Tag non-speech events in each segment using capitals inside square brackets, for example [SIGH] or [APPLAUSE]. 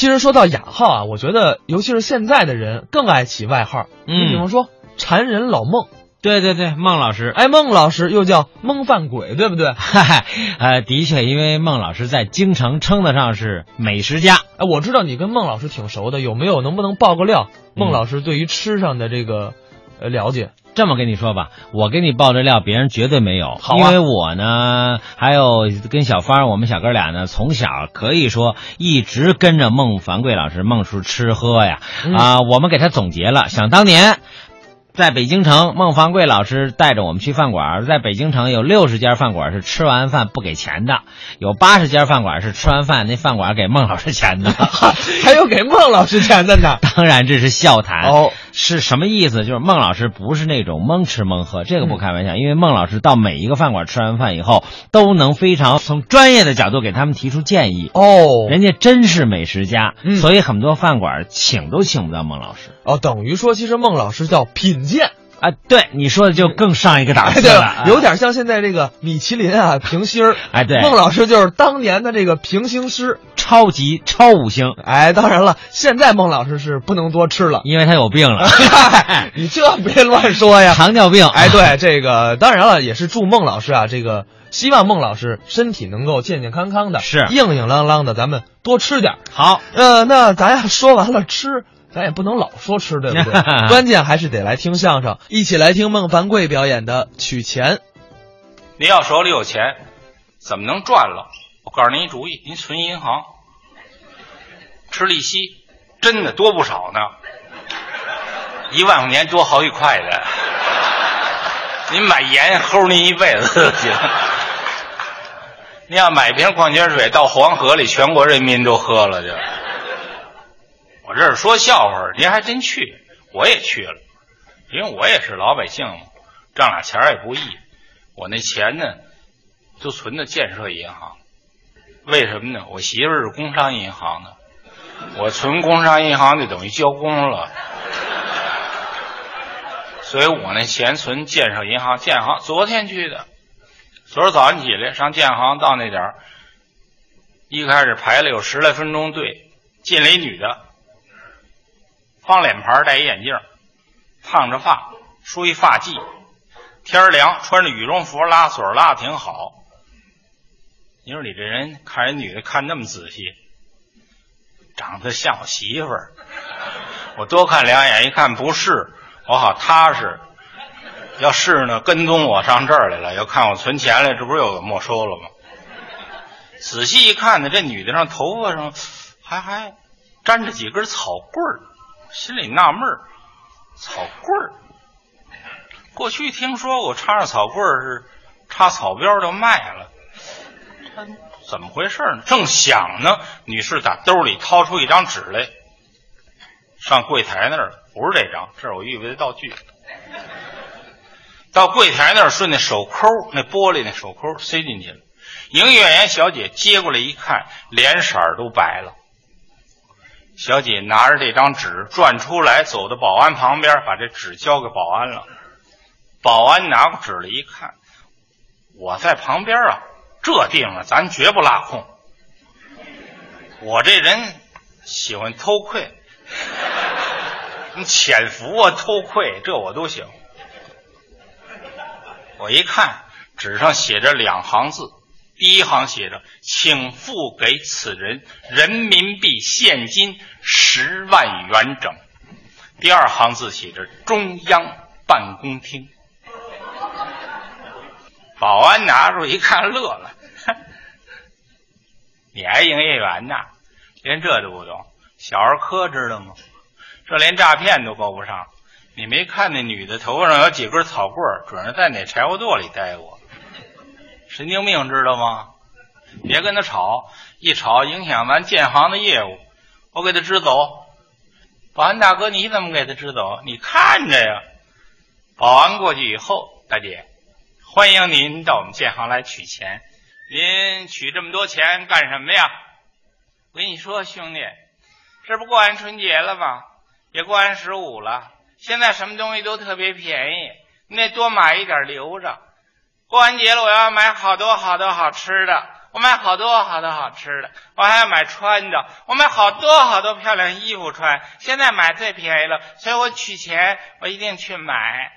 其实说到雅号啊，我觉得尤其是现在的人更爱起外号。嗯你比方说馋人老孟，对对对，孟老师，哎，孟老师又叫蒙饭鬼，对不对？嗨 [LAUGHS] 嗨，呃，的确，因为孟老师在京城称得上是美食家。哎，我知道你跟孟老师挺熟的，有没有能不能爆个料？孟嗯老师对于吃上的这个呃了解？这么跟你说吧，我给你爆这料，别人绝对没有。好啊因为我呢，还有跟小芳，我们小哥俩呢，从小可以说一直跟着孟凡贵老师、孟叔吃喝呀。嗯啊、我们给他总结了，想当年。在北京城，孟凡贵老师带着我们去饭馆，在北京城有六十家饭馆是吃完饭不给钱的，有八十家饭馆是吃完饭那饭馆给孟老师钱的。[LAUGHS] 还有给孟老师钱的呢。[LAUGHS] 当然这是笑谈哦，是什么意思？就是孟老师不是那种蒙吃蒙喝，这个不开玩笑，因为孟老师到每一个饭馆吃完饭以后，都能非常从专业的角度给他们提出建议。哦，人家真是美食家，嗯所以很多饭馆请都请不到孟老师哦，等于说其实孟老师叫品鉴，啊。对你说的就更上一个档次了，了，有点像现在这个米其林啊评星儿。哎对，孟老师就是当年的这个评星师。超级超五星，哎，当然了，现在孟老师是不能多吃了。因为他有病了，[LAUGHS] 你这别乱说呀！糖尿病。哎，对，这个当然了，也是祝孟老师啊，这个希望孟老师身体能够健健康康的，是硬硬朗朗的，咱们多吃点。好，呃，那咱呀说完了吃，咱也不能老说吃，对不对？[LAUGHS] 关键还是得来听相声，一起来听孟凡贵表演的《取钱》。您要手里有钱，怎么能赚了？我告诉您一主意，您存银行，吃利息，真的多不少呢，一万块钱多好几块的。您买盐齁您一辈子都行。您要买瓶矿泉水到黄河里，全国人民都喝了就。我这是说笑话，您还真去，我也去了，因为我也是老百姓嘛，挣俩钱也不易。我那钱呢，就存在建设银行。为什么呢？我媳妇是工商银行的，我存工商银行就等于交工了，所以我那钱存建设银行。建行昨天去的，昨儿早上起来上建行到那点儿，一开始排了有十来分钟队，进来一女的，方脸盘，戴一眼镜，烫着发，梳一发髻。天凉，穿着羽绒服，拉锁拉的挺好。你说你这人看人女的看那么仔细，长得像我媳妇儿。我多看两眼，一看不是，我好踏实。要是呢，跟踪我上这儿来了，要看我存钱来，这不是又给没收了吗？仔细一看呢，这女的上头发上还还粘着几根草棍儿，心里纳闷儿，草棍儿。过去听说过插上草棍儿是插草标就卖了，怎么回事呢？正想呢，女士打兜里掏出一张纸来，上柜台那儿，不是这张，这是我预备的道具。到柜台那儿，顺那手抠，那玻璃那手抠塞进去了。营业员小姐接过来一看，脸色都白了。小姐拿着这张纸转出来，走到保安旁边，把这纸交给保安了。保安拿过纸来一看，我在旁边啊，这定了咱绝不落空。我这人喜欢偷窥，你潜伏啊、偷窥，这我都行。我一看，纸上写着两行字，第一行写着“请付给此人人民币现金十万元整”，第二行字写着“中央办公厅”。保安拿出一看，乐了：“你还营业员呢？连这都不懂？小儿科知道吗？这连诈骗都够不上。你没看那女的头发上有几根草棍儿，准是在哪柴火垛里待过。神经病知道吗？别跟他吵，一吵影响咱建行的业务。我给他支走。保安大哥，你怎么给他支走？你看着呀。保安过去以后，大姐。”欢迎您到我们建行来取钱，您取这么多钱干什么呀？我跟你说，兄弟，这不过完春节了吗？也过完十五了，现在什么东西都特别便宜，你得多买一点留着。过完节了，我要买好多好多好吃的，我买好多好多好吃的，我还要买穿的，我买好多好多漂亮衣服穿。现在买最便宜了，所以我取钱，我一定去买。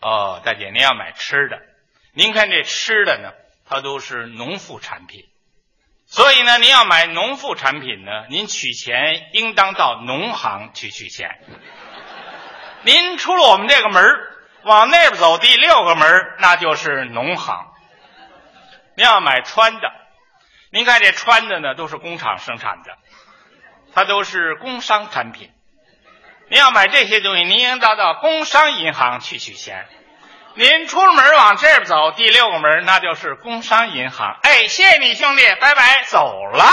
哦，大姐，您要买吃的，您看这吃的呢，它都是农副产品，所以呢，您要买农副产品呢，您取钱应当到农行去取钱。您出了我们这个门往那边走第六个门那就是农行。您要买穿的。您看这穿的呢，都是工厂生产的，它都是工商产品。您要买这些东西，您应当到工商银行去取钱。您出了门往这边走，第六个门那就是工商银行。哎，谢谢你兄弟，拜拜，走了。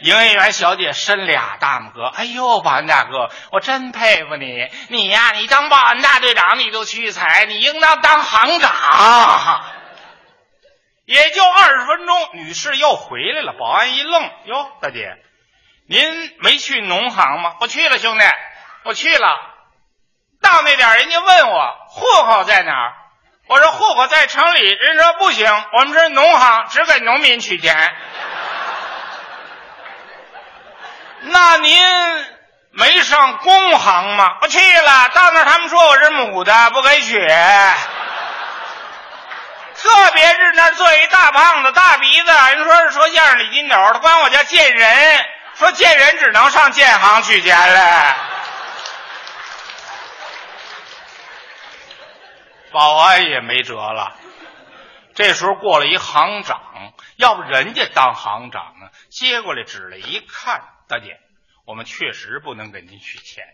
营业员小姐伸俩大拇哥，哎呦，保安大哥，我真佩服你，你呀，你当保安大队长你都屈才，你应当当行长。也就二十分钟，女士又回来了。保安一愣：“哟，大姐，您没去农行吗？”“我去了，兄弟，我去了。”到那点人家问我户口在哪儿，我说户口在城里。人说不行，我们是农行，只给农民取钱。那您没上工行吗？我去了，到那他们说我是母的，不给取。特别是那坐一大胖子、大鼻子，人说是说相声李金斗，他管我叫贱人，说贱人只能上建行取钱来。保安也没辙了，这时候过来一行长，要不人家当行长呢？接过来指了一看，大姐，我们确实不能给您取钱，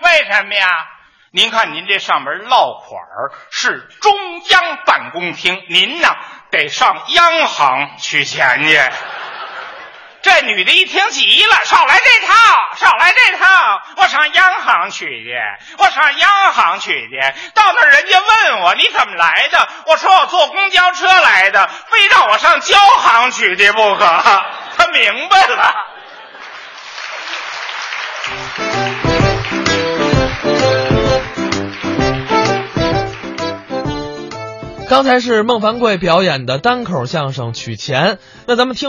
为什么呀？您看，您这上面落款是中央办公厅，您呢得上央行取钱去。这女的一听急了，少来这套，少来这套！我上央行取去，我上央行取去。到那人家问我你怎么来的，我说我坐公交车来的，非让我上交行取去不可。他明白了。刚才是孟凡贵表演的单口相声《取钱》，那咱们听。